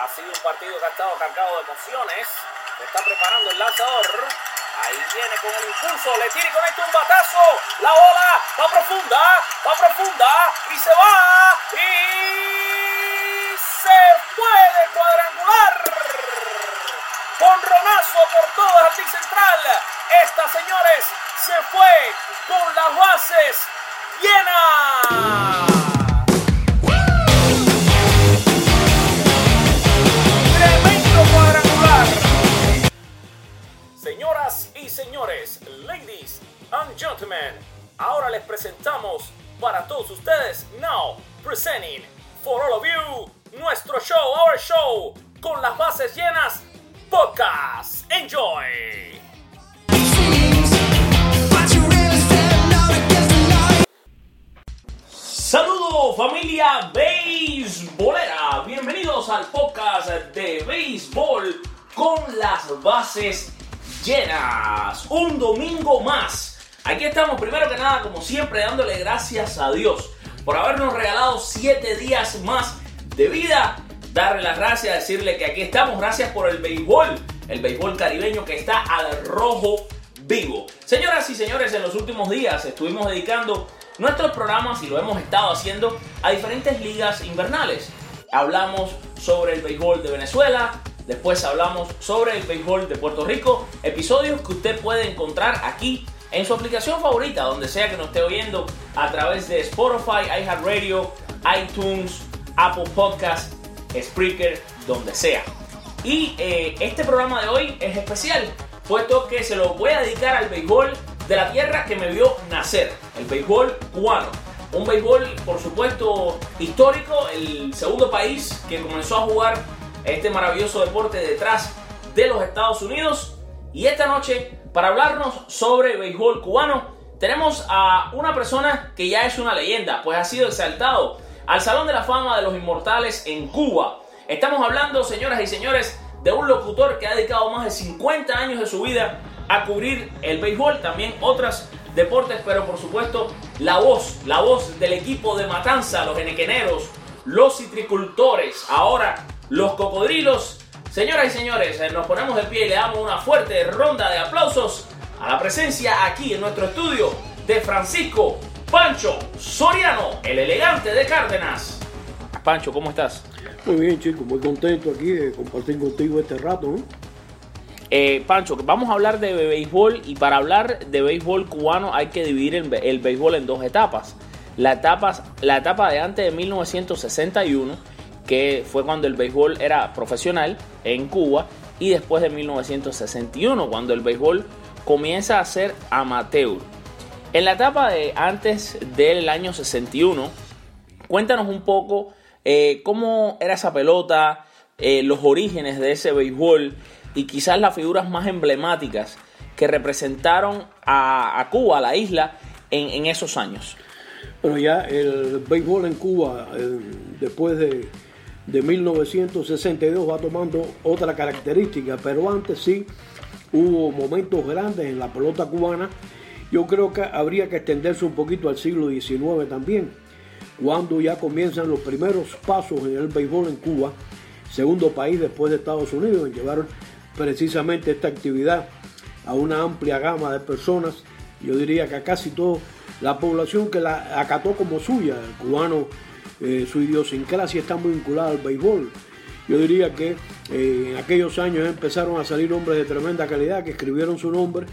Ha sido un partido que ha estado cargado de emociones. Se está preparando el lanzador. Ahí viene con el impulso, le tira y conecta un batazo. La bola va profunda, va profunda y se va. Y se puede cuadrangular. Con Ronazo por todo jardín central. Esta, señores, se fue con las bases llenas. Señores, ladies and gentlemen, ahora les presentamos para todos ustedes, now presenting for all of you, nuestro show, our show, con las bases llenas, podcast. Enjoy. Saludos familia beisbolera, bienvenidos al podcast de béisbol con las bases llenas. Un domingo más. Aquí estamos primero que nada, como siempre, dándole gracias a Dios por habernos regalado siete días más de vida. Darle las gracias, decirle que aquí estamos. Gracias por el béisbol, el béisbol caribeño que está al rojo vivo. Señoras y señores, en los últimos días estuvimos dedicando nuestros programas y lo hemos estado haciendo a diferentes ligas invernales. Hablamos sobre el béisbol de Venezuela, después hablamos sobre el béisbol de Puerto Rico, episodios que usted puede encontrar aquí en su aplicación favorita, donde sea que nos esté oyendo a través de Spotify, iHeartRadio, iTunes, Apple Podcast, Spreaker, donde sea. Y eh, este programa de hoy es especial, puesto que se lo voy a dedicar al béisbol de la tierra que me vio nacer, el béisbol cubano. Un béisbol, por supuesto, histórico, el segundo país que comenzó a jugar este maravilloso deporte detrás de los Estados Unidos. Y esta noche, para hablarnos sobre béisbol cubano, tenemos a una persona que ya es una leyenda, pues ha sido exaltado al Salón de la Fama de los Inmortales en Cuba. Estamos hablando, señoras y señores, de un locutor que ha dedicado más de 50 años de su vida a cubrir el béisbol, también otros deportes, pero por supuesto la voz, la voz del equipo de Matanza, los enequeneros, los citricultores, ahora los cocodrilos. Señoras y señores, nos ponemos de pie y le damos una fuerte ronda de aplausos a la presencia aquí en nuestro estudio de Francisco Pancho Soriano, el elegante de Cárdenas. Pancho, ¿cómo estás? Muy bien, chicos, muy contento aquí de compartir contigo este rato. ¿no? Eh, Pancho, vamos a hablar de béisbol y para hablar de béisbol cubano hay que dividir el, el béisbol en dos etapas. La etapa, la etapa de antes de 1961, que fue cuando el béisbol era profesional en Cuba, y después de 1961, cuando el béisbol comienza a ser amateur. En la etapa de antes del año 61, cuéntanos un poco eh, cómo era esa pelota, eh, los orígenes de ese béisbol y quizás las figuras más emblemáticas que representaron a, Cuba, a la isla, en, en, esos años. Bueno, ya el béisbol en Cuba, eh, después de, de 1962, va tomando otra característica, pero antes sí hubo momentos grandes en la pelota cubana. Yo creo que habría que extenderse un poquito al siglo XIX también, cuando ya comienzan los primeros pasos en el béisbol en Cuba, segundo país después de Estados Unidos en llevar precisamente esta actividad a una amplia gama de personas, yo diría que a casi toda la población que la acató como suya, el cubano, eh, su idiosincrasia está muy vinculada al béisbol. Yo diría que eh, en aquellos años empezaron a salir hombres de tremenda calidad que escribieron su nombre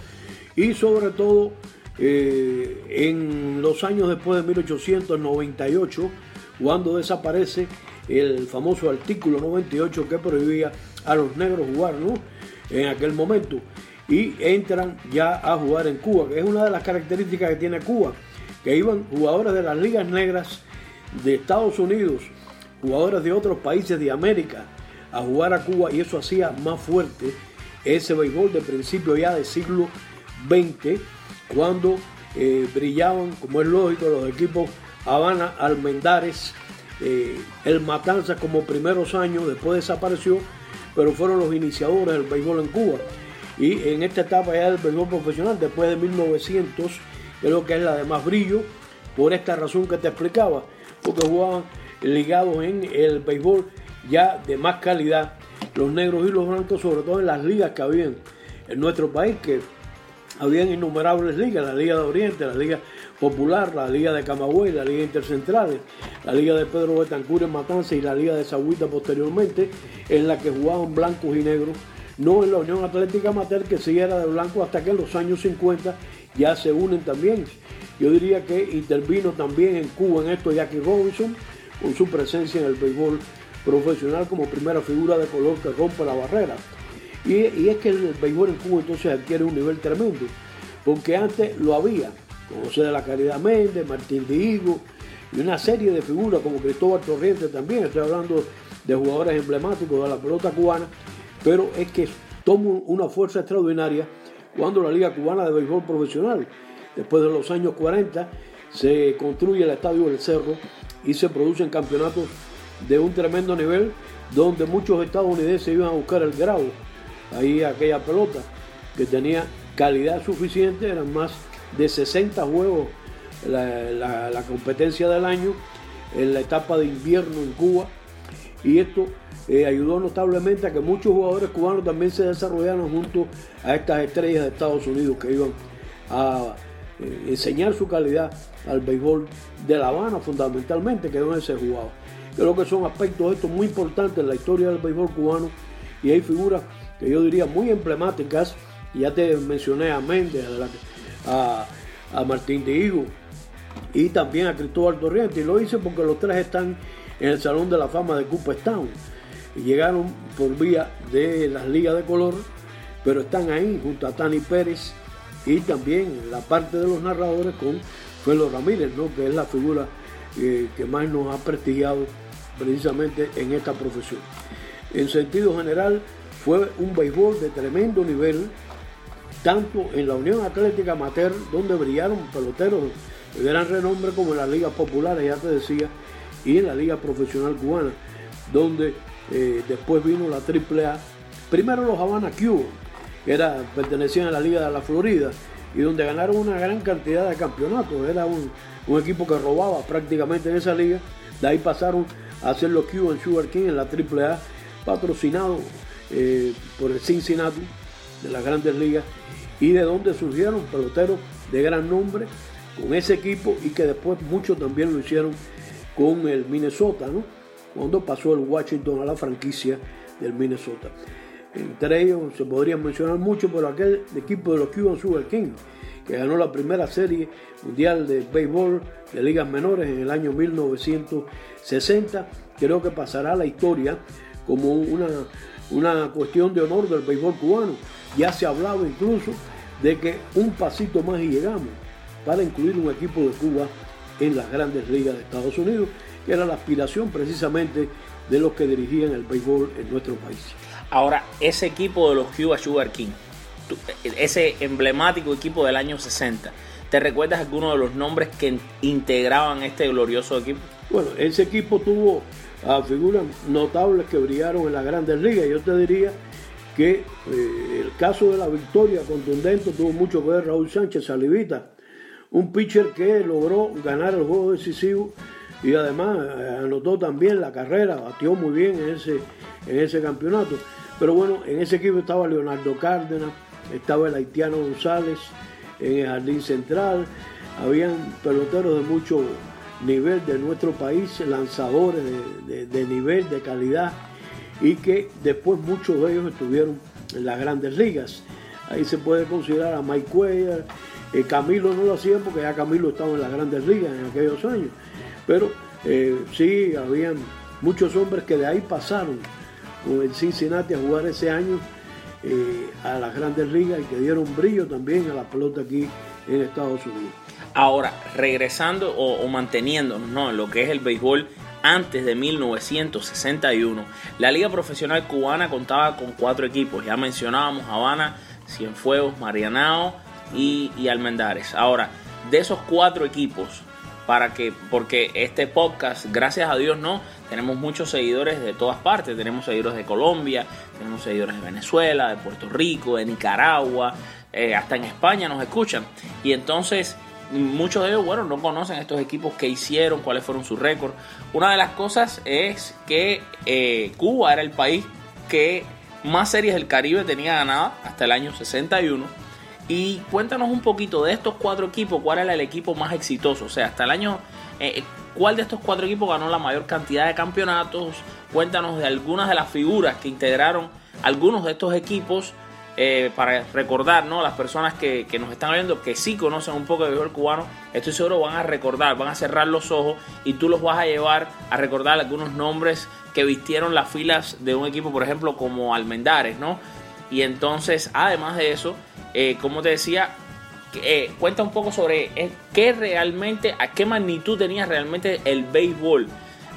y sobre todo eh, en los años después de 1898, cuando desaparece el famoso artículo 98 que prohibía a los negros jugar ¿no? en aquel momento y entran ya a jugar en Cuba, que es una de las características que tiene Cuba, que iban jugadores de las ligas negras de Estados Unidos, jugadores de otros países de América a jugar a Cuba y eso hacía más fuerte ese béisbol de principio ya del siglo XX, cuando eh, brillaban, como es lógico, los equipos Habana, Almendares, eh, el Matanza como primeros años, después desapareció, pero fueron los iniciadores del béisbol en Cuba. Y en esta etapa ya del béisbol profesional, después de 1900, creo que es la de más brillo, por esta razón que te explicaba, porque jugaban ligados en el béisbol ya de más calidad, los negros y los blancos, sobre todo en las ligas que habían en nuestro país, que habían innumerables ligas, la Liga de Oriente, la Liga Popular, la Liga de Camagüey, la Liga Intercentrales, la Liga de Pedro Betancur en Matanza y la Liga de Sagüita posteriormente, en la que jugaban blancos y negros, no en la Unión Atlética Amateur, que sí era de blanco hasta que en los años 50 ya se unen también. Yo diría que intervino también en Cuba en esto Jackie Robinson, con su presencia en el béisbol profesional como primera figura de color que rompe la barrera. Y, es que el béisbol en Cuba entonces adquiere un nivel tremendo, porque antes lo había, como de la Caridad Méndez, Martín Diego y una serie de figuras como Cristóbal Torriente también, estoy hablando de jugadores emblemáticos de la pelota cubana, pero es que toma una fuerza extraordinaria cuando la Liga Cubana de Béisbol Profesional, después de los años 40, se construye el Estadio del Cerro y se producen campeonatos de un tremendo nivel donde muchos estadounidenses iban a buscar el grado. Ahí aquella pelota que tenía calidad suficiente, eran más de 60 juegos la, competencia del año en la etapa de invierno en Cuba. Y esto eh, ayudó notablemente a que muchos jugadores cubanos también se desarrollaran junto a estas estrellas de Estados Unidos que iban a eh, enseñar su calidad al béisbol de La Habana fundamentalmente, que es donde se jugaba. Creo que son aspectos estos muy importantes en la historia del béisbol cubano y hay figuras que yo diría muy emblemáticas. Ya te mencioné a Méndez, a, a Martín de Higo y también a Cristóbal Torriente. Y lo hice porque los tres están en el Salón de la Fama de Cooperstown. Llegaron por vía de las ligas de color, pero están ahí junto a Tani Pérez y también la parte de los narradores con Felo Ramírez, ¿no? que es la figura eh, que más nos ha prestigiado precisamente en esta profesión. En sentido general, fue un béisbol de tremendo nivel, tanto en la Unión Atlética Amateur, donde brillaron peloteros de gran renombre, como en las ligas populares, ya te decía, y en la Liga Profesional Cubana, donde eh, después vino la AAA. Primero los Havana Cuba, era, pertenecían a la Liga de la Florida, y donde ganaron una gran cantidad de campeonatos. Era un, equipo que robaba prácticamente en esa liga. De ahí pasaron a hacer los Cuban Sugar King en la AAA, patrocinado eh, por el Cincinnati de las grandes ligas y de donde surgieron peloteros de gran nombre con ese equipo y que después muchos también lo hicieron con el Minnesota, ¿no? cuando pasó el Washington a la franquicia del Minnesota. Entre ellos se podrían mencionar mucho, pero aquel equipo de los Cuban Sugar King, que ganó la primera serie mundial de béisbol de ligas menores en el año 1960, creo que pasará a la historia como una una cuestión de honor del béisbol cubano. Ya se hablaba incluso de que un pasito más y llegamos para incluir un equipo de Cuba en las grandes ligas de Estados Unidos, que era la aspiración precisamente de los que dirigían el béisbol en nuestro país. Ahora, ese equipo de los Cuba Sugar King, ese emblemático equipo del año 60, ¿te recuerdas algunos de los nombres que integraban este glorioso equipo? Bueno, ese equipo tuvo a figuras notables que brillaron en las grandes ligas. Yo te diría que eh, el caso de la victoria contundente tuvo mucho que ver Raúl Sánchez Salivita, un pitcher que logró ganar el juego decisivo y además eh, anotó también la carrera, batió muy bien en ese, en ese campeonato. Pero bueno, en ese equipo estaba Leonardo Cárdenas, estaba el haitiano González en el jardín central, habían peloteros de mucho nivel de nuestro país, lanzadores de, nivel, de calidad, y que después muchos de ellos estuvieron en las grandes ligas. Ahí se puede considerar a Mike Cuellar, eh, Camilo no lo hacía porque ya Camilo estaba en las grandes ligas en aquellos años, pero eh, sí, habían muchos hombres que de ahí pasaron con el Cincinnati a jugar ese año eh, a las grandes ligas y que dieron brillo también a la pelota aquí en Estados Unidos. Ahora, regresando o, manteniéndonos ¿no? en lo que es el béisbol antes de 1961, la Liga Profesional Cubana contaba con cuatro equipos. Ya mencionábamos Habana, Cienfuegos, Marianao y, y Almendares. Ahora, de esos cuatro equipos, para que, porque este podcast, gracias a Dios, no, tenemos muchos seguidores de todas partes. Tenemos seguidores de Colombia, tenemos seguidores de Venezuela, de Puerto Rico, de Nicaragua, eh, hasta en España nos escuchan. Y entonces muchos de ellos, bueno, no conocen estos equipos que hicieron, cuáles fueron sus récords. Una de las cosas es que eh, Cuba era el país que más series del Caribe tenía ganada hasta el año 61. Y cuéntanos un poquito de estos cuatro equipos, cuál era el equipo más exitoso. O sea, hasta el año, eh, cuál de estos cuatro equipos ganó la mayor cantidad de campeonatos. Cuéntanos de algunas de las figuras que integraron algunos de estos equipos eh, para recordar, ¿no? Las personas que, nos están viendo, que sí conocen un poco de béisbol cubano, estoy seguro van a recordar, van a cerrar los ojos y tú los vas a llevar a recordar algunos nombres que vistieron las filas de un equipo, por ejemplo, como Almendares, ¿no? Y entonces, además de eso, eh, como te decía, eh, cuenta un poco sobre qué realmente, a qué magnitud tenía realmente el béisbol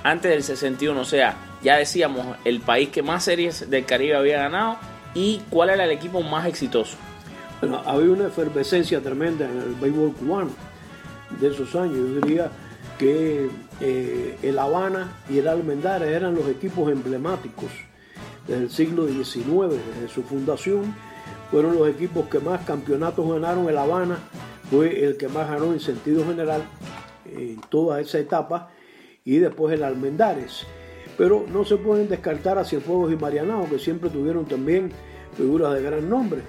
antes del 61. O sea, ya decíamos, el país que más series del Caribe había ganado y cuál era el equipo más exitoso. Bueno, había una efervescencia tremenda en el béisbol cubano de esos años. Yo diría que eh, el Habana y el Almendares eran los equipos emblemáticos del siglo XIX, desde su fundación. Fueron los equipos que más campeonatos ganaron. El Habana fue el que más ganó en sentido general en toda esa etapa. Y después el Almendares pero no se pueden descartar a Cienfuegos y Marianao, que siempre tuvieron también figuras de gran nombre.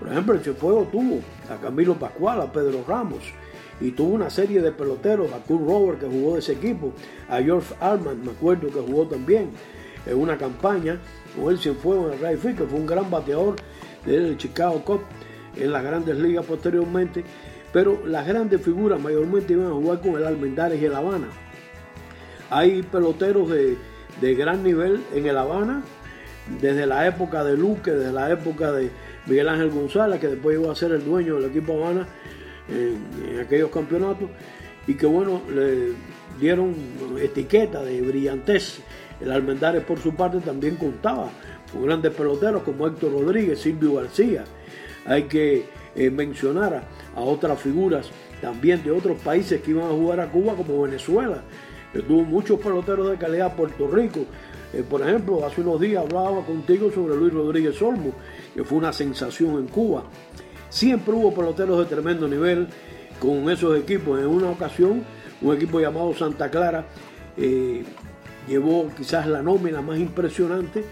Por ejemplo, el Cienfuegos tuvo a Camilo Pascual, a Pedro Ramos, y tuvo una serie de peloteros, a Kurt Robert, que jugó de ese equipo, a George Alman, me acuerdo que jugó también en una campaña con el Cienfuegos en el Field, que fue un gran bateador del Chicago Cup en las grandes ligas posteriormente, pero las grandes figuras mayormente iban a jugar con el Almendares y el Habana. Hay peloteros de de gran nivel en El Habana, desde la época de Luque, desde la época de Miguel Ángel González, que después iba a ser el dueño del equipo Habana en, aquellos campeonatos, y que bueno, le dieron etiqueta de brillantez. El Almendares por su parte también contaba con grandes peloteros como Héctor Rodríguez, Silvio García. Hay que eh, mencionar a otras figuras también de otros países que iban a jugar a Cuba como Venezuela, tuvo muchos peloteros de calidad Puerto Rico. Eh, por ejemplo, hace unos días hablaba contigo sobre Luis Rodríguez Olmo, que fue una sensación en Cuba. Siempre hubo peloteros de tremendo nivel con esos equipos. En una ocasión, un equipo llamado Santa Clara eh, llevó quizás la nómina más impresionante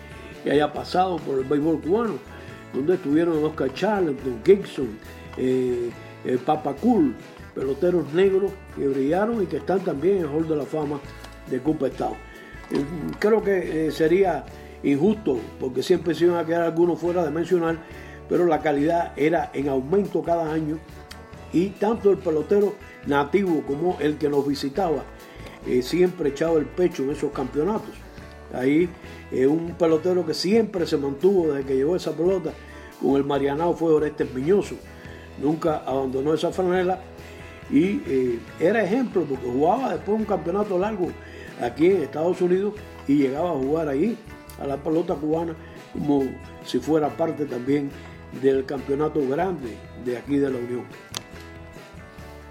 que haya pasado por el béisbol cubano, donde estuvieron Oscar Charlton, Gibson, eh, Papa Cool, peloteros negros que brillaron y que están también en el Hall de la Fama de Cupa Estado. Eh, creo que eh, sería injusto porque siempre se iban a quedar algunos fuera de mencionar, pero la calidad era en aumento cada año y tanto el pelotero nativo como el que nos visitaba eh, siempre echaba el pecho en esos campeonatos. Ahí un pelotero que siempre se mantuvo desde que llegó esa pelota con el Marianao fue Orestes Piñoso. Nunca abandonó esa franela y eh, era ejemplo porque jugaba después un campeonato largo aquí en Estados Unidos y llegaba a jugar ahí a la pelota cubana como si fuera parte también del campeonato grande de aquí de la Unión.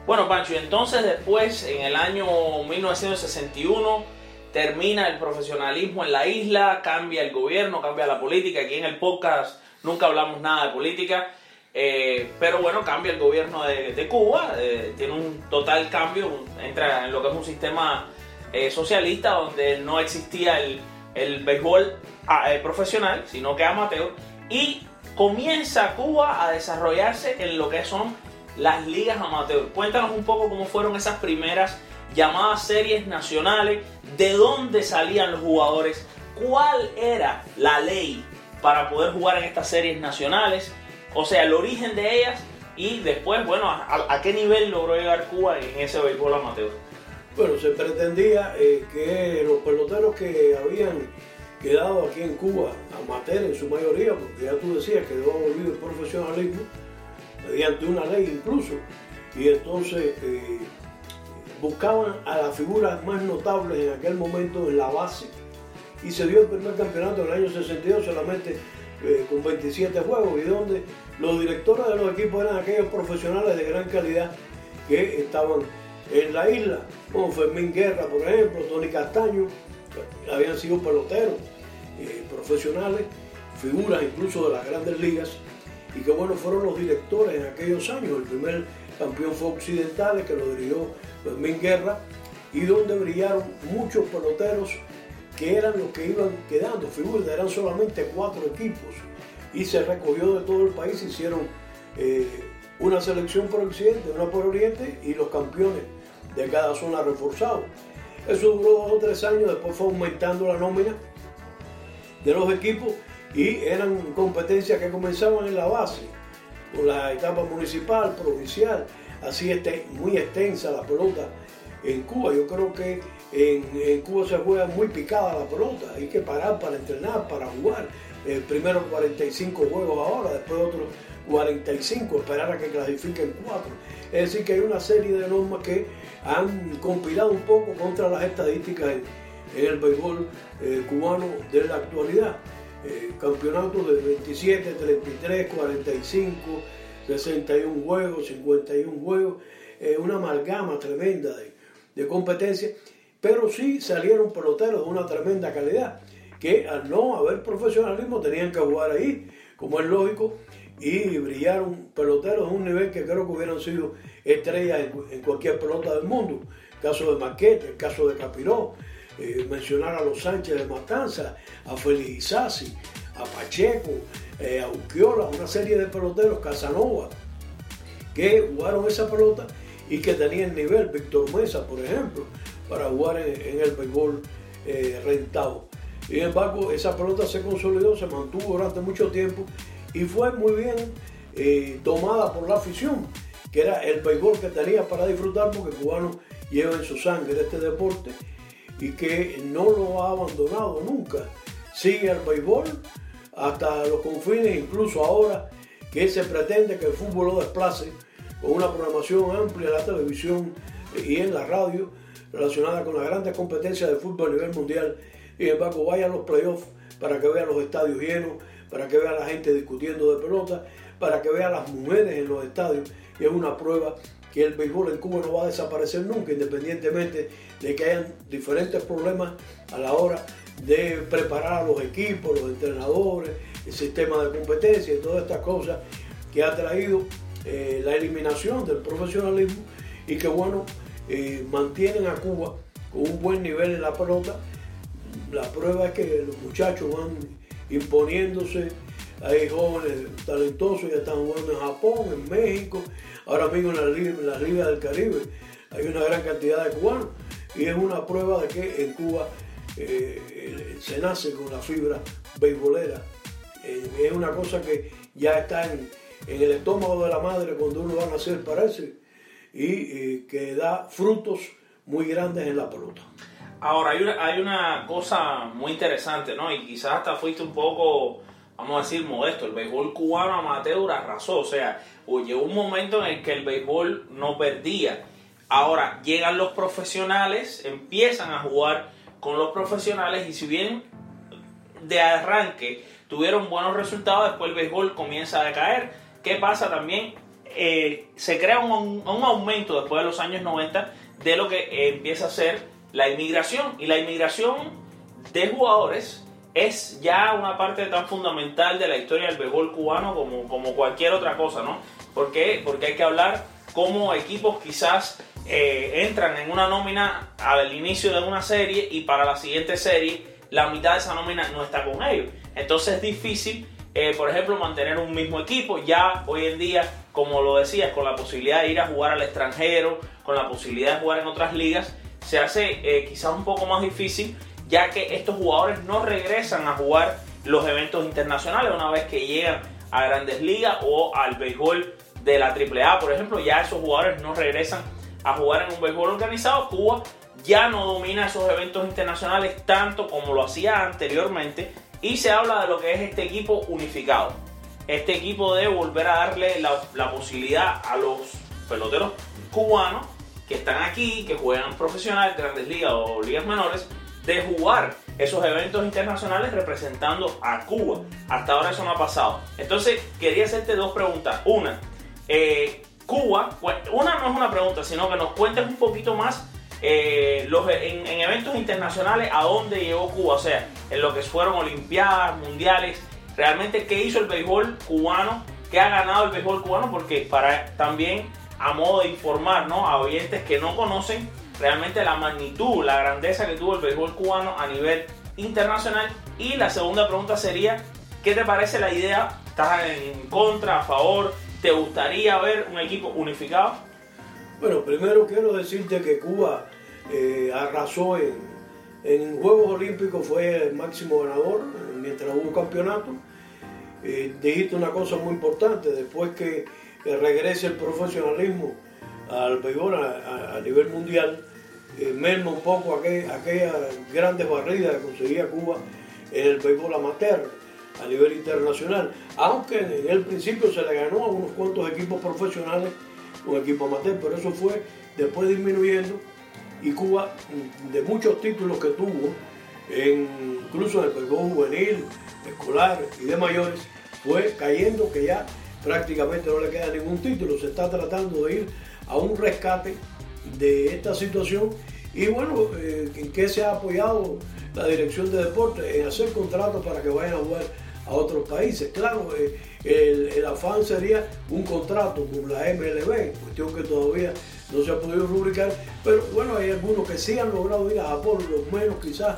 Bueno, Pancho, entonces después, en el año 1961, termina el profesionalismo en la isla, cambia el gobierno, cambia la política. Aquí en el podcast nunca hablamos nada de política. Eh, pero bueno, cambia el gobierno de, Cuba, eh, tiene un total cambio, entra en lo que es un sistema eh, socialista donde no existía el, el béisbol ah, profesional, sino que amateur, y comienza Cuba a desarrollarse en lo que son las ligas amateur. Cuéntanos un poco cómo fueron esas primeras llamadas series nacionales, de dónde salían los jugadores, cuál era la ley para poder jugar en estas series nacionales o sea, el origen de ellas y después, bueno, a, qué nivel logró llegar Cuba en ese béisbol amateur. Bueno, se pretendía eh, que los peloteros que habían quedado aquí en Cuba, amateur en su mayoría, porque ya tú decías que debo volver el profesionalismo, mediante una ley incluso, y entonces eh, buscaban a las figuras más notables en aquel momento en la base, y se dio el primer campeonato en el año 62 solamente eh, con 27 juegos, y donde los directores de los equipos eran aquellos profesionales de gran calidad que estaban en la isla, como Fermín Guerra, por ejemplo, Tony Castaño, habían sido peloteros eh, profesionales, figuras incluso de las grandes ligas, y que bueno, fueron los directores en aquellos años. El primer campeón fue Occidentales, que lo dirigió Fermín Guerra, y donde brillaron muchos peloteros que eran los que iban quedando. Figuras, eran solamente cuatro equipos y se recogió de todo el país, hicieron eh, una selección por Occidente, una por Oriente y los campeones de cada zona reforzados. Eso duró dos o tres años, después fue aumentando la nómina de los equipos y eran competencias que comenzaban en la base, con la etapa municipal, provincial, así este, muy extensa la pelota en Cuba. Yo creo que en, Cuba se juega muy picada la pelota, hay que parar para entrenar, para jugar. Primero 45 juegos ahora, después otros 45, esperar a que clasifiquen cuatro. Es decir, que hay una serie de normas que han compilado un poco contra las estadísticas en, el béisbol eh, cubano de la actualidad. Eh, campeonatos de 27, 33, 45, 61 juegos, 51 juegos, eh, una amalgama tremenda de, competencia, pero sí salieron peloteros de una tremenda calidad, que al no haber profesionalismo tenían que jugar ahí, como es lógico, y brillaron peloteros de un nivel que creo que hubieran sido estrellas en, cualquier pelota del mundo. Caso de Maquete, el caso de Capiró, eh, mencionar a los Sánchez de Matanza, a Félix Isasi, a Pacheco, eh, una serie de peloteros, Casanova, que jugaron esa pelota y que tenían nivel, Víctor Mesa, por ejemplo, para jugar en, el béisbol eh, rentado. Sin embargo, esa pelota se consolidó, se mantuvo durante mucho tiempo y fue muy bien eh, tomada por la afición, que era el béisbol que tenía para disfrutar porque el cubano lleva en su sangre este deporte y que no lo ha abandonado nunca. Sigue el béisbol hasta los confines, incluso ahora que se pretende que el fútbol lo desplace con una programación amplia en la televisión y en la radio relacionada con las grandes competencias de fútbol a nivel mundial. Y embargo, vayan los playoffs para que vean los estadios llenos, para que vean la gente discutiendo de pelota, para que vean las mujeres en los estadios. Y es una prueba que el béisbol en Cuba no va a desaparecer nunca, independientemente de que hayan diferentes problemas a la hora de preparar a los equipos, los entrenadores, el sistema de competencia y todas estas cosas que ha traído eh, la eliminación del profesionalismo y que bueno, eh, mantienen a Cuba con un buen nivel en la pelota. La prueba es que los muchachos van imponiéndose, hay jóvenes talentosos ya están jugando en Japón, en México, ahora mismo en la, Liga, del Caribe hay una gran cantidad de cubanos y es una prueba de que en Cuba eh, se nace con la fibra beisbolera. es una cosa que ya está en, el estómago de la madre cuando uno va a nacer, parece, y que da frutos muy grandes en la pelota. Ahora, hay una, hay una cosa muy interesante, ¿no? Y quizás hasta fuiste un poco, vamos a decir, modesto. El béisbol cubano amateur arrasó, o sea, llegó un momento en el que el béisbol no perdía. Ahora, llegan los profesionales, empiezan a jugar con los profesionales y si bien de arranque tuvieron buenos resultados, después el béisbol comienza a decaer ¿Qué pasa también? Eh, se crea un, aumento después de los años 90 de lo que empieza a ser la inmigración. Y la inmigración de jugadores es ya una parte tan fundamental de la historia del béisbol cubano como, como cualquier otra cosa, ¿no? ¿Por? Porque hay que hablar cómo equipos quizás eh, entran en una nómina al inicio de una serie y para la siguiente serie la mitad de esa nómina no está con ellos. Entonces es difícil eh, por ejemplo, mantener un mismo equipo. Ya hoy en día, como lo decías, con la posibilidad de ir a jugar al extranjero, con la posibilidad de jugar en otras ligas, se hace eh, quizás un poco más difícil, ya que estos jugadores no regresan a jugar los eventos internacionales una vez que llegan a grandes ligas o al béisbol de la AAA, por ejemplo, ya esos jugadores no regresan a jugar en un béisbol organizado. Cuba ya no domina esos eventos internacionales tanto como lo hacía anteriormente y se habla de lo que es este equipo unificado. Este equipo debe volver a darle la, posibilidad a los peloteros cubanos que están aquí, que juegan profesional, grandes ligas o ligas menores, de jugar esos eventos internacionales representando a Cuba. Hasta ahora eso no ha pasado. Entonces, quería hacerte dos preguntas. Una, eh, Cuba, una no es una pregunta, sino que nos cuentes un poquito más eh, los, en, eventos internacionales a dónde llegó Cuba, o sea, en lo que fueron Olimpiadas, Mundiales, realmente qué hizo el béisbol cubano, qué ha ganado el béisbol cubano, porque para también a modo de informar ¿no? a oyentes que no conocen realmente la magnitud, la grandeza que tuvo el béisbol cubano a nivel internacional. Y la segunda pregunta sería, ¿qué te parece la idea? ¿Estás en contra, a favor? ¿Te gustaría ver un equipo unificado? Bueno, primero quiero decirte que Cuba eh, arrasó en, en, Juegos Olímpicos, fue el máximo ganador eh, mientras hubo campeonato. Eh, dijiste una cosa muy importante, después que regrese el profesionalismo al béisbol a, nivel mundial, eh, merma un poco aquellas grandes barridas que conseguía Cuba en el béisbol amateur a nivel internacional, aunque en el principio se le ganó a unos cuantos equipos profesionales, un equipo amateur, pero eso fue después disminuyendo y Cuba de muchos títulos que tuvo, incluso en el béisbol juvenil, escolar y de mayores, fue cayendo que ya prácticamente no le queda ningún título, se está tratando de ir a un rescate de esta situación y bueno, eh, ¿en qué se ha apoyado la Dirección de Deportes? En hacer contratos para que vayan a jugar a otros países. Claro, eh, el, afán sería un contrato con la MLB, cuestión que todavía no se ha podido rubricar, pero bueno, hay algunos que sí han logrado ir a Japón, los menos quizás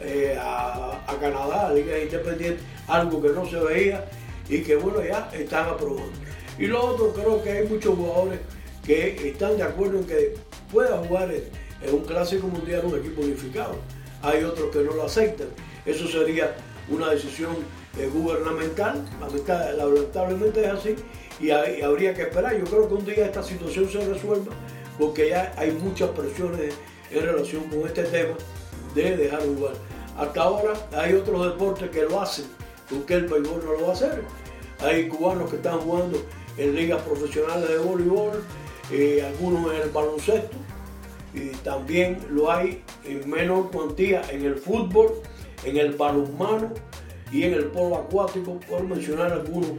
eh, a, a, Canadá, a Liga Independiente, algo que no se veía y que bueno, ya están aprobando. Y lo otro, creo que hay muchos jugadores que están de acuerdo en que pueda jugar en, un clásico mundial un equipo unificado. Hay otros que no lo aceptan. Eso sería una decisión eh, gubernamental, lamentablemente es así, y, habría que esperar. Yo creo que un día esta situación se resuelva, porque ya hay muchas presiones en relación con este tema de dejar jugar. Hasta ahora hay otros deportes que lo hacen, porque el béisbol no lo va a hacer. Hay cubanos que están jugando en ligas profesionales de voleibol, eh, algunos en el baloncesto, y también lo hay en menor cuantía en el fútbol, en el balonmano y en el polo acuático, por mencionar algunos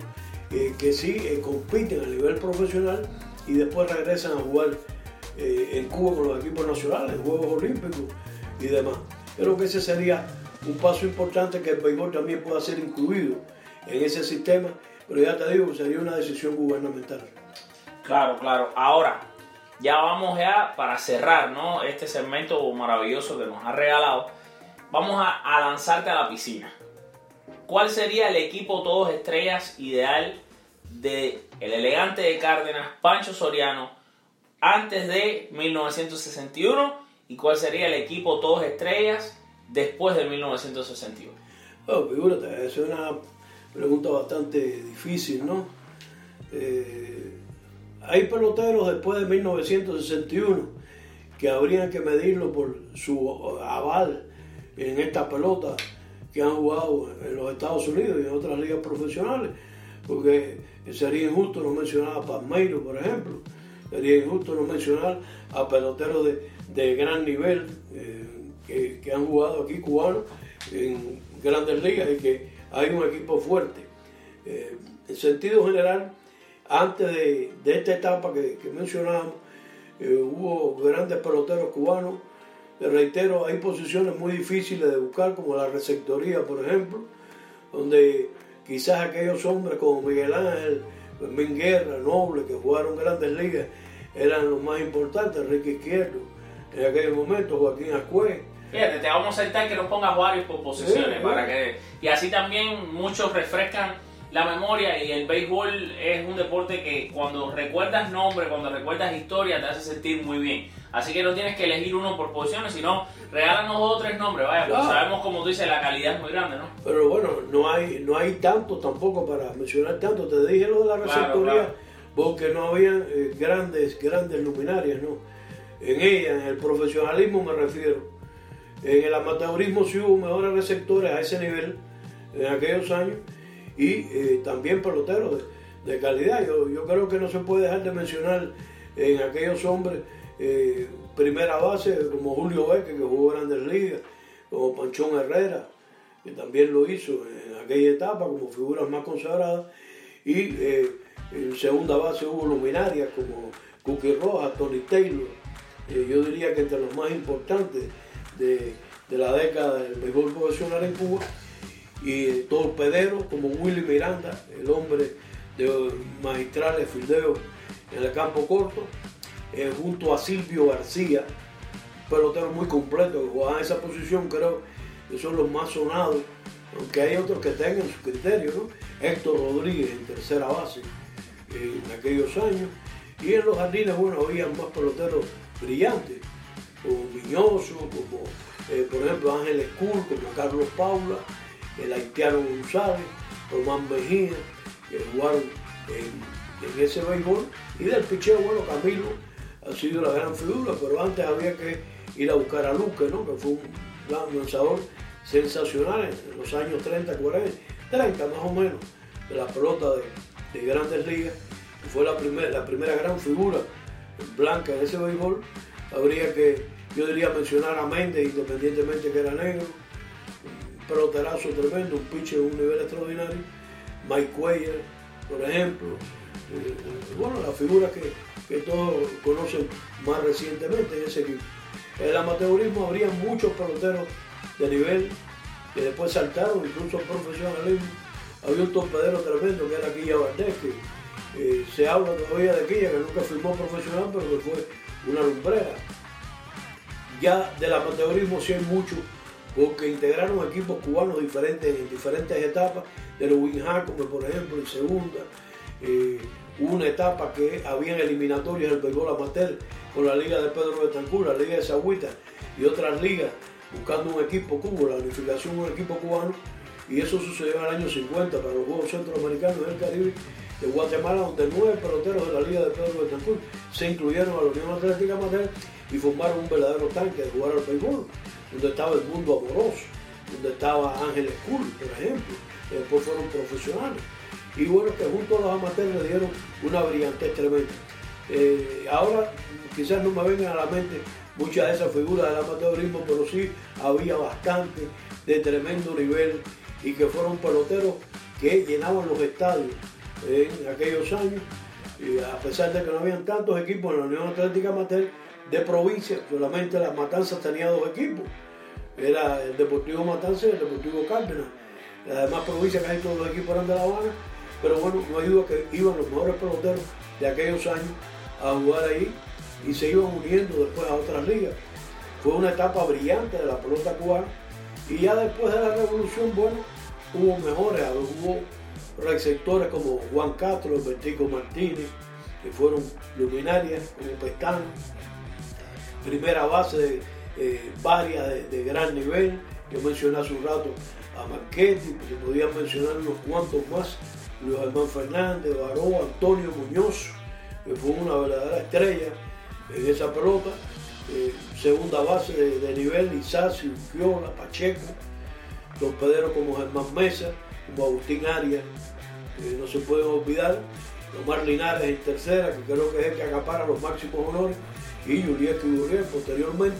eh, que sí eh, compiten a nivel profesional y después regresan a jugar en Cuba con los equipos nacionales, Juegos Olímpicos y demás. Creo que ese sería un paso importante que el béisbol también pueda ser incluido en ese sistema, pero ya te digo sería una decisión gubernamental. Claro, claro. Ahora, ya vamos ya para cerrar ¿no? este segmento maravilloso que nos ha regalado. Vamos a, lanzarte a la piscina. ¿Cuál sería el equipo todos estrellas ideal de el elegante de Cárdenas, Pancho Soriano, antes de 1961? ¿Y cuál sería el equipo todos estrellas después de 1961? Bueno, figúrate, es una pregunta bastante difícil, ¿no? Eh, hay peloteros después de 1961 que habrían que medirlo por su aval en esta pelota que han jugado en los Estados Unidos y en otras ligas profesionales, porque sería injusto no mencionar a Palmeiro, por ejemplo, sería injusto no mencionar a peloteros de, gran nivel eh, que, han jugado aquí cubanos en grandes ligas y que hay un equipo fuerte. Eh, en sentido general, antes de, esta etapa que, mencionamos, eh, hubo grandes peloteros cubanos. Le reitero, hay posiciones muy difíciles de buscar, como la receptoría, por ejemplo, donde quizás aquellos hombres como Miguel Ángel, Minguerra, Noble, que jugaron grandes ligas, eran los más importantes, Enrique Izquierdo, en aquel momento, Joaquín Ascue. Fíjate, te vamos a aceptar que nos pongas varios por posiciones, para que, y así también muchos refrescan la memoria y el béisbol es un deporte que cuando recuerdas nombre, cuando recuerdas historia, te hace sentir muy bien. Así que no tienes que elegir uno por posiciones, sino regálanos dos o tres nombres, vaya, pues sabemos como tú dices, la calidad es muy grande, ¿no? Pero bueno, no hay, no hay tanto tampoco para mencionar tanto. Te dije lo de la receptoría porque no había eh, grandes, grandes luminarias, ¿no? En ella, en el profesionalismo me refiero. En el amateurismo sí hubo mejores receptores a ese nivel en aquellos años y eh, también peloteros de, calidad. Yo, yo, creo que no se puede dejar de mencionar en aquellos hombres eh, primera base como Julio Beque, que jugó Grandes Ligas, como Panchón Herrera, que también lo hizo en aquella etapa como figuras más consagradas, y eh, en segunda base hubo luminarias como Cookie Rojas, Tony Taylor, yo diría que entre los más importantes de, de la década del béisbol profesional en Cuba, y torpederos como Willy Miranda, el hombre de magistrales fildeos en el campo corto, eh, junto a Silvio García, pelotero muy completo que jugaba en esa posición, creo que son los más sonados, aunque hay otros que tengan su criterio, ¿no? Héctor Rodríguez en tercera base eh, en aquellos años, y en los jardines, bueno, había más peloteros brillantes, como Viñoso, como eh, por ejemplo Ángel Escur, como Carlos Paula, el haitiano González, Román Mejía, que jugaron en, ese béisbol, y del picheo, bueno, Camilo ha sido la gran figura, pero antes había que ir a buscar a Luque, ¿no? que fue un gran lanzador sensacional en los años 30, 40, 30 más o menos, de la pelota de, grandes ligas, fue la, primera la primera gran figura blanca de ese béisbol. Habría que, yo diría, mencionar a Méndez, independientemente que era negro, un peloterazo tremendo, un pitcher de un nivel extraordinario. Mike Cuellar, por ejemplo. Eh, bueno, la figura que, que todos conocen más recientemente en ese equipo. En el amateurismo habría muchos peloteros de nivel que después saltaron, incluso profesionalismo. Había un torpedero tremendo que era Quilla Valdés, que eh, se habla todavía de Quilla, que nunca firmó profesional, pero que fue una lumbrera. Ya del amateurismo sí hay mucho, porque integraron equipos cubanos diferentes en diferentes etapas, de los como por ejemplo, en segunda. Eh, una etapa que habían eliminatorias del béisbol amateur con la liga de Pedro Betancur, la liga de Sagüita y otras ligas buscando un equipo cubo, la unificación de un equipo cubano y eso sucedió en el año 50 para los Juegos Centroamericanos del Caribe de Guatemala, donde nueve peloteros de la Liga de Pedro Betancur se incluyeron a la Unión Atlética Amateur y formaron un verdadero tanque de jugar al béisbol, donde estaba el mundo amoroso, donde estaba Ángel School, por ejemplo, que después fueron profesionales y bueno, que junto a los amateurs le dieron una brillantez tremenda. Eh, ahora quizás no me vengan a la mente muchas de esas figuras del amateurismo, pero sí había bastante de tremendo nivel y que fueron peloteros que llenaban los estadios en aquellos años. A pesar de que no habían tantos equipos en la Unión Atlética Amateur de provincia, solamente las Matanzas tenía dos equipos. Era el Deportivo Matanzas y el Deportivo Cárdenas. Las demás provincias, casi todos los equipos eran de La Habana pero bueno, no hay duda que iban los mejores peloteros de aquellos años a jugar ahí y se iban uniendo después a otras ligas. Fue una etapa brillante de la pelota cubana y ya después de la revolución, bueno, hubo mejores, hubo receptores como Juan Castro, Bertico Martínez, que fueron luminarias como Pestano, primera base eh, varias de, gran nivel, yo mencioné hace un rato a Marchetti, se podían mencionar unos cuantos más Luis Germán Fernández, Baró, Antonio Muñoz, que fue una verdadera estrella en esa pelota. Eh, segunda base de, nivel, Isacio, Fiola, Pacheco, torpederos como Germán Mesa, como Agustín Arias, no se pueden olvidar, Omar Linares en tercera, que creo que es el que acapara los máximos honores, y Julieta Gurriel posteriormente.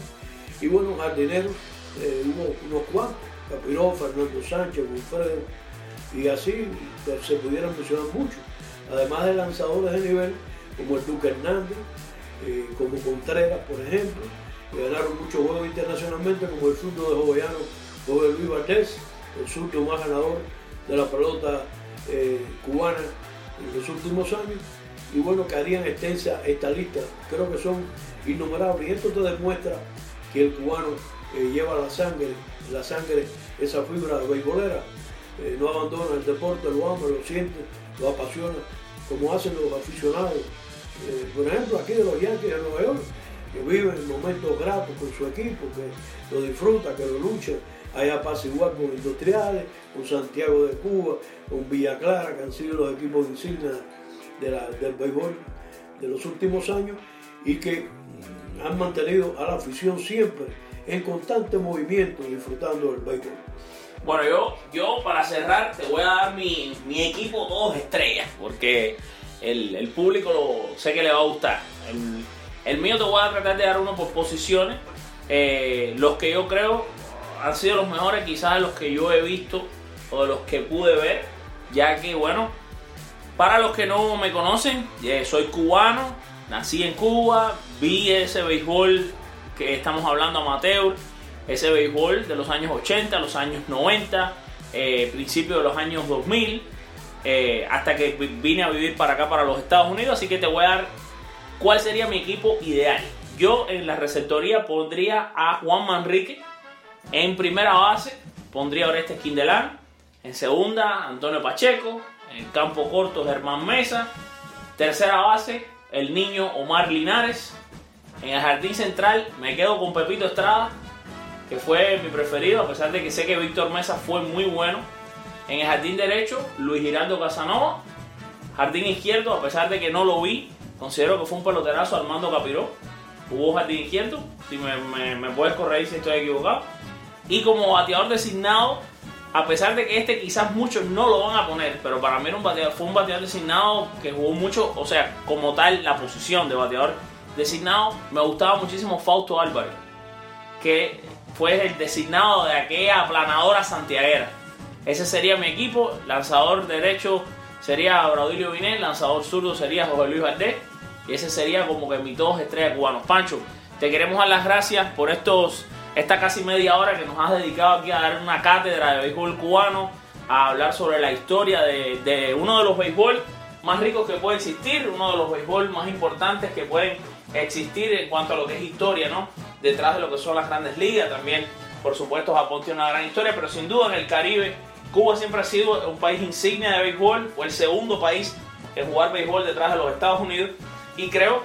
Y bueno, jardineros, eh, unos cuantos, Capiró, Fernando Sánchez, Wilfredo, y así se pudieran mencionar mucho. Además de lanzadores de nivel como el Duque Hernández, eh, como Contreras, por ejemplo, que ganaron muchos juegos internacionalmente, como el surdo de Joveano, José Luis Valdés, el surdo más ganador de la pelota eh, cubana en los últimos años. Y bueno, que harían extensa esta lista, creo que son innumerables. Y esto te demuestra que el cubano eh, lleva la sangre, la sangre, esa fibra de beisbolera eh, no abandona el deporte, lo ama, lo siente, lo apasiona, como hacen los aficionados. Eh, por ejemplo, aquí de los Yankees de Nueva York, que viven momentos gratos con su equipo, que lo disfruta, que lo lucha. Allá pasa igual con Industriales, con Santiago de Cuba, con Villa Clara, que han sido los equipos insignes de del béisbol de los últimos años y que han mantenido a la afición siempre en constante movimiento disfrutando del béisbol. Bueno, yo, yo para cerrar te voy a dar mi, equipo todos estrellas, porque el, público lo, sé que le va a gustar. El, mío te voy a tratar de dar uno por posiciones. Eh, los que yo creo han sido los mejores, quizás los que yo he visto o los que pude ver, ya que, bueno, para los que no me conocen, eh, soy cubano, nací en Cuba, vi ese béisbol que estamos hablando amateur ese béisbol de los años 80, los años 90, eh, principios de los años 2000, eh, hasta que vine a vivir para acá, para los Estados Unidos. Así que te voy a dar ¿cuál sería mi equipo ideal? Yo en la receptoría pondría a Juan Manrique. En primera base pondría a Orestes Quindelán. En segunda, Antonio Pacheco. En campo corto, Germán Mesa. Tercera base, el niño Omar Linares. En el jardín central me quedo con Pepito Estrada, que fue mi preferido, a pesar de que sé que Víctor Mesa fue muy bueno. En el jardín derecho, Luis Giraldo Casanova. Jardín izquierdo, a pesar de que no lo vi, considero que fue un peloterazo Armando Capiró. Hubo jardín izquierdo, si me, me puedes corregir si estoy equivocado. Y como bateador designado, a pesar de que este quizás muchos no lo van a poner, pero para mí era un bateador, fue un bateador designado que jugó mucho, o sea, como tal, la posición de bateador designado, me gustaba muchísimo Fausto Álvarez, que fue el designado de aquella aplanadora santiaguera. Ese sería mi equipo, lanzador derecho sería Braudilio Vinel, lanzador zurdo sería José Luis Valdés, y ese sería como que mi dos estrellas cubanos. Pancho, te queremos dar las gracias por estos esta casi media hora que nos has dedicado aquí a dar una cátedra de béisbol cubano, a hablar sobre la historia de, uno de los béisbol más ricos que puede existir, uno de los béisbol más importantes que pueden existir en cuanto a lo que es historia, ¿no? Detrás de lo que son las grandes ligas, también, por supuesto, Japón tiene una gran historia, pero sin duda en el Caribe, Cuba siempre ha sido un país insignia de béisbol, fue el segundo país en jugar béisbol detrás de los Estados Unidos, y creo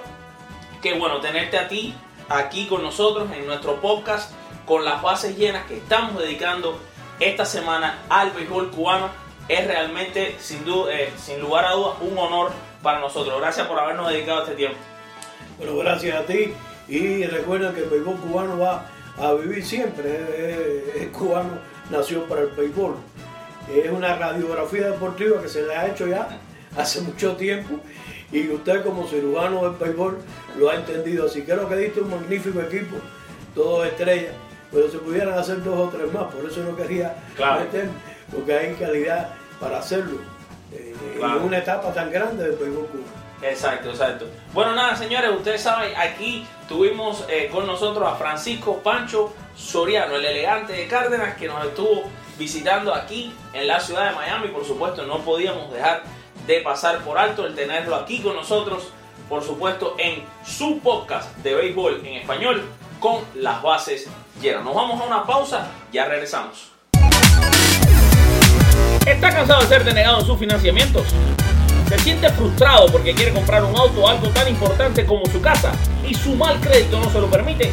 que, bueno, tenerte a ti aquí con nosotros en nuestro podcast con las bases llenas que estamos dedicando esta semana al béisbol cubano es realmente sin, duda, eh, sin lugar a dudas un honor para nosotros. Gracias por habernos dedicado este tiempo. Bueno, gracias a ti. Y recuerda que el béisbol cubano va a vivir siempre. El cubano nació para el béisbol. Es una radiografía deportiva que se le ha hecho ya hace mucho tiempo. Y usted como cirujano del béisbol lo ha entendido. Así. Que creo que diste un magnífico equipo, todos estrellas pero se pudieran hacer dos o tres más, por eso no quería meter, porque hay calidad para hacerlo. Eh, en una etapa tan grande del béisbol Exacto, exacto. Bueno, nada, señores, ustedes saben, aquí tuvimos eh, con nosotros a Francisco Pancho Soriano, el elegante de Cárdenas, que nos estuvo visitando aquí en la ciudad de Miami. Por supuesto, no podíamos dejar de pasar por alto el tenerlo aquí con nosotros, por supuesto, en su podcast de béisbol en español con las bases nos vamos a una pausa, ya regresamos. ¿Está cansado de ser denegado en sus financiamientos? ¿Se siente frustrado porque quiere comprar un auto o algo tan importante como su casa y su mal crédito no se lo permite?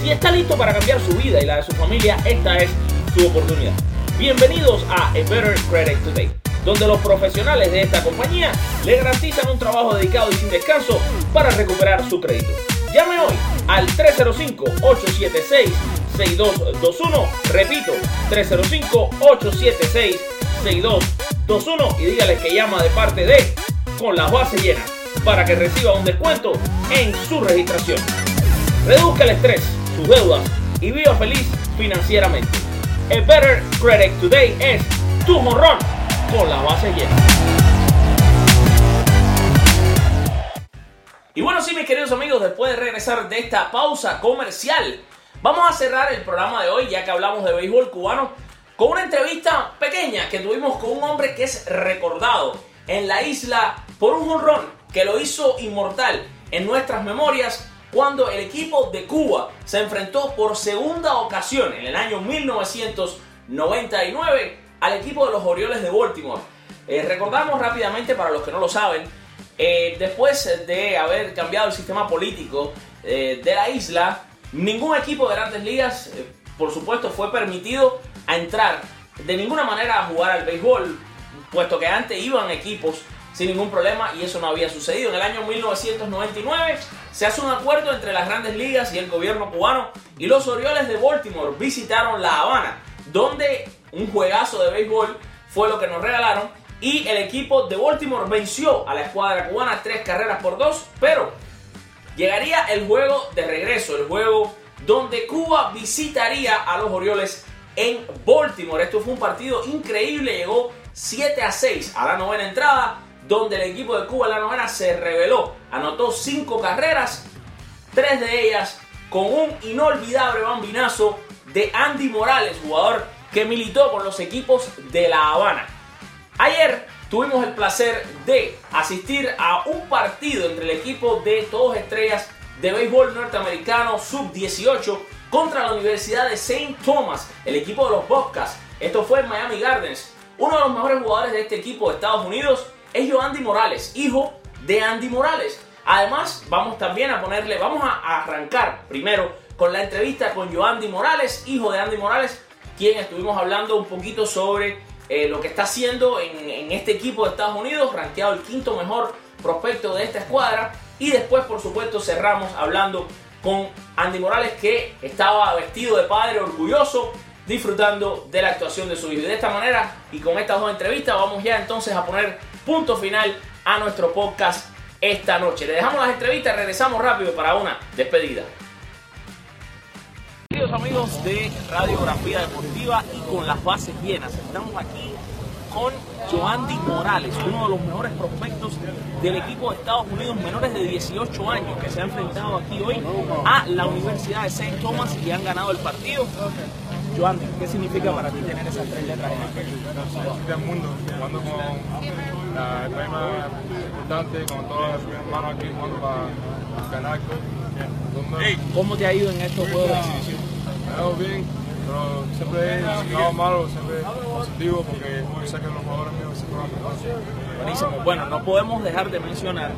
Si está listo para cambiar su vida y la de su familia, esta es su oportunidad. Bienvenidos a A Better Credit Today, donde los profesionales de esta compañía le garantizan un trabajo dedicado y sin descanso para recuperar su crédito. Llame hoy al 305-876-6221. Repito, 305-876-6221 y dígale que llama de parte de con las bases llenas para que reciba un descuento en su registración. Reduzca el estrés, sus deudas y viva feliz financieramente. A Better Credit Today es tu morrón con las bases llenas. Y bueno, sí, mis queridos amigos, después de regresar de esta pausa comercial, vamos a cerrar el programa de hoy, ya que hablamos de béisbol cubano, con una entrevista pequeña que tuvimos con un hombre que es recordado en la isla por un honrón que lo hizo inmortal en nuestras memorias cuando el equipo de Cuba se enfrentó por segunda ocasión en el año 1999 al equipo de los Orioles de Baltimore. Eh, recordamos rápidamente para los que no lo saben eh, después de haber cambiado el sistema político eh, de la isla, ningún equipo de grandes ligas, por supuesto, fue permitido a entrar de ninguna manera a jugar al béisbol, puesto que antes iban equipos sin ningún problema y eso no había sucedido. En el año 1999 se hace un acuerdo entre las grandes ligas y el gobierno cubano y los Orioles de Baltimore visitaron La Habana, donde un juegazo de béisbol fue lo que nos regalaron y el equipo de Baltimore venció a la escuadra cubana tres carreras por dos, pero llegaría el juego de regreso, el juego donde Cuba visitaría a los Orioles en Baltimore. Esto fue un partido increíble, llegó 7 a 6 a la novena entrada, donde el equipo de Cuba en la novena se reveló, anotó cinco carreras, tres de ellas con un inolvidable bambinazo de Andy Morales, jugador que militó con los equipos de La Habana. Ayer tuvimos el placer de asistir a un partido entre el equipo de Todos Estrellas de béisbol norteamericano sub-18 contra la Universidad de St. Thomas, el equipo de los Bobcats. Esto fue en Miami Gardens. Uno de los mejores jugadores de este equipo de Estados Unidos es Joandy Morales, hijo de Andy Morales. Además, vamos también a ponerle, vamos a arrancar primero con la entrevista con Joandy Morales, hijo de Andy Morales, quien estuvimos hablando un poquito sobre eh, lo que está haciendo en, este equipo de Estados Unidos, rankeado el quinto mejor prospecto de esta escuadra. Y después, por supuesto, cerramos hablando con Andy Morales, que estaba vestido de padre, orgulloso, disfrutando de la actuación de su hijo. Y de esta manera, y con estas dos entrevistas, vamos ya entonces a poner punto final a nuestro podcast esta noche. Le dejamos las entrevistas, regresamos rápido para una despedida. Queridos amigos de Radiografía Deportiva y con las bases llenas, estamos aquí con Joandy Morales, uno de los mejores prospectos del equipo de Estados Unidos menores de 18 años que se ha enfrentado aquí hoy a la Universidad de St. Thomas y han ganado el partido. Joandy, ¿qué significa para ti tener esas tres letras en el mundo, jugando con la más importante, con todos hermanos aquí jugando para ganar. ¿Cómo te ha ido en estos juegos de exhibición? Me ha ido bien, pero siempre he llegado malo, siempre positivo, porque sé que los jugadores míos siempre van a Buenísimo. Bueno, no podemos dejar de mencionar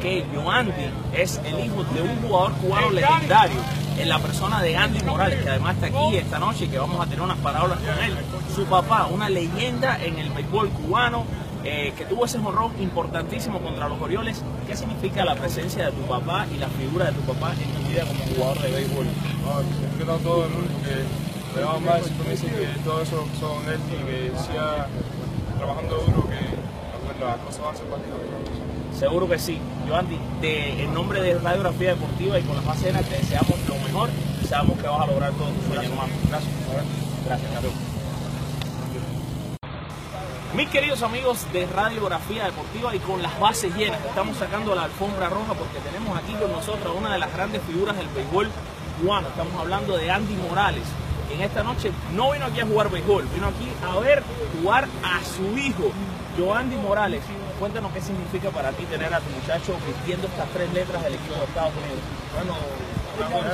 que Joandy es el hijo de un jugador cubano legendario en la persona de Andy Morales, que además está aquí esta noche y que vamos a tener unas palabras con él. Su papá, una leyenda en el béisbol cubano, eh, que tuvo ese morrón importantísimo contra los Orioles. ¿Qué significa la presencia de tu papá y la figura de tu papá en tu vida como jugador de béisbol? No, que todo el mundo que más, siempre me que todo eso son él que siga trabajando duro, que las cosas van a ser para Seguro que sí. Yo, Andy, en nombre de Radiografía Deportiva y con la Macena, te deseamos lo mejor y sabemos que vas a lograr todo tus sueños, hermano. Gracias. Gracias, campeón. Mis queridos amigos de Radiografía Deportiva y con las bases llenas, estamos sacando la alfombra roja porque tenemos aquí con nosotros una de las grandes figuras del béisbol cubano. Estamos hablando de Andy Morales. En esta noche no vino aquí a jugar béisbol, vino aquí a ver jugar a su hijo, Joandy Morales. Cuéntanos qué significa para ti tener a tu muchacho vistiendo estas tres letras del equipo de Estados Unidos. Bueno,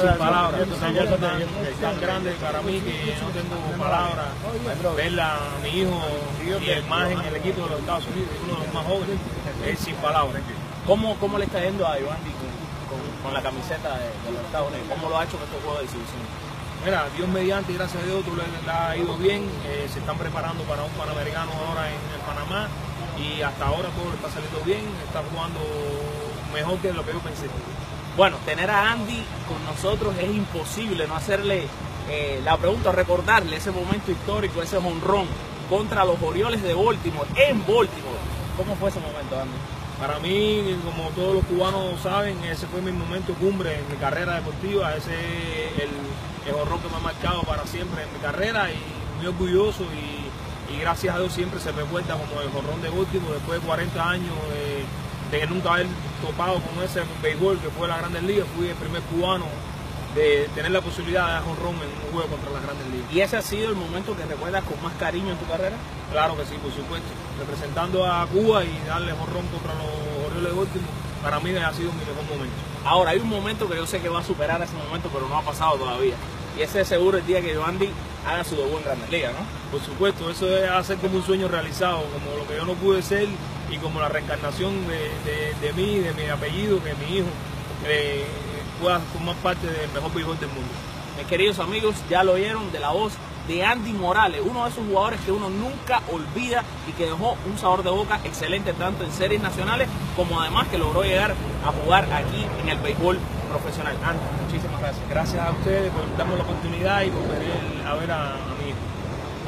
sin palabras. Es tan, grande para mí que no tengo palabras. Ver a mi hijo y más en el equipo de los Estados Unidos, uno de los más jóvenes, es sin palabras. ¿Cómo, cómo le está yendo a Iván con, con, la camiseta de, los Estados Unidos? ¿Cómo lo ha hecho con estos juegos de exhibición? Mira, Dios mediante, gracias a Dios, tú le, ha ido bien. Eh, se están preparando para un Panamericano ahora en, en Panamá y hasta ahora todo le está saliendo bien. Está jugando mejor que lo que yo pensé. Bueno, tener a Andy con nosotros es imposible no hacerle eh, la pregunta, recordarle ese momento histórico, ese honrón contra los Orioles de Baltimore, en Baltimore. ¿Cómo fue ese momento, Andy? Para mí, como todos los cubanos saben, ese fue mi momento cumbre en mi carrera deportiva, ese es el, el honrón que me ha marcado para siempre en mi carrera y muy orgulloso y, gracias a Dios siempre se recuerda como el honrón de Baltimore después de 40 años de, de nunca haber topado con ese béisbol que fue la Grandes Ligas, fui el primer cubano de tener la posibilidad de dar ron en un juego contra las Grandes Ligas. ¿Y ese ha sido el momento que recuerdas con más cariño en tu carrera? Claro que sí, por supuesto. Representando a Cuba y darle ron contra los Orioles de Baltimore, para mí ha sido mi mejor momento. Ahora, hay un momento que yo sé que va a superar ese momento, pero no ha pasado todavía. Y ese es seguro el día que Giovanni haga su debut en Grandes Ligas, ¿no? Por supuesto, eso es hacer como un sueño realizado, como lo que yo no pude ser y como la reencarnación de, mí, de mi apellido, que mi hijo eh, pueda formar parte del mejor béisbol del mundo. Mis queridos amigos, ya lo oyeron de la voz de Andy Morales, uno de esos jugadores que uno nunca olvida y que dejó un sabor de boca excelente tanto en series nacionales como además que logró llegar a jugar aquí en el béisbol profesional. Andy, muchísimas gracias. Gracias a ustedes por darme la oportunidad y por venir a ver a, a mi hijo.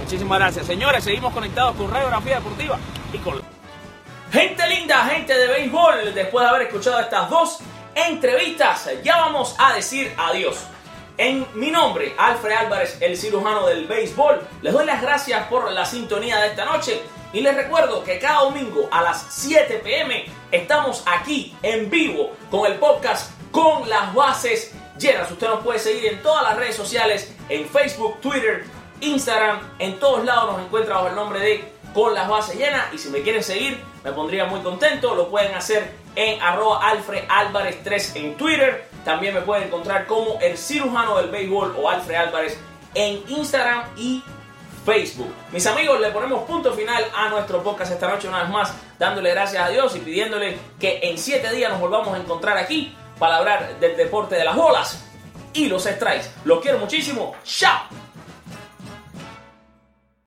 Muchísimas gracias. Señores, seguimos conectados con Radiografía Deportiva y con... Gente linda, gente de béisbol, después de haber escuchado estas dos entrevistas, ya vamos a decir adiós. En mi nombre, Alfred Álvarez, el cirujano del béisbol, les doy las gracias por la sintonía de esta noche y les recuerdo que cada domingo a las 7 pm estamos aquí en vivo con el podcast con las bases llenas. Usted nos puede seguir en todas las redes sociales, en Facebook, Twitter, Instagram, en todos lados nos encuentra bajo el nombre de con las bases llenas. Y si me quieren seguir, me pondría muy contento. Lo pueden hacer en arroba Alfred Álvarez 3 en Twitter. También me pueden encontrar como el cirujano del béisbol o Alfred Álvarez en Instagram y Facebook. Mis amigos, le ponemos punto final a nuestro podcast esta noche una vez más, dándole gracias a Dios y pidiéndole que en siete días nos volvamos a encontrar aquí para hablar del deporte de las bolas y los strikes. Los quiero muchísimo. ¡Chao!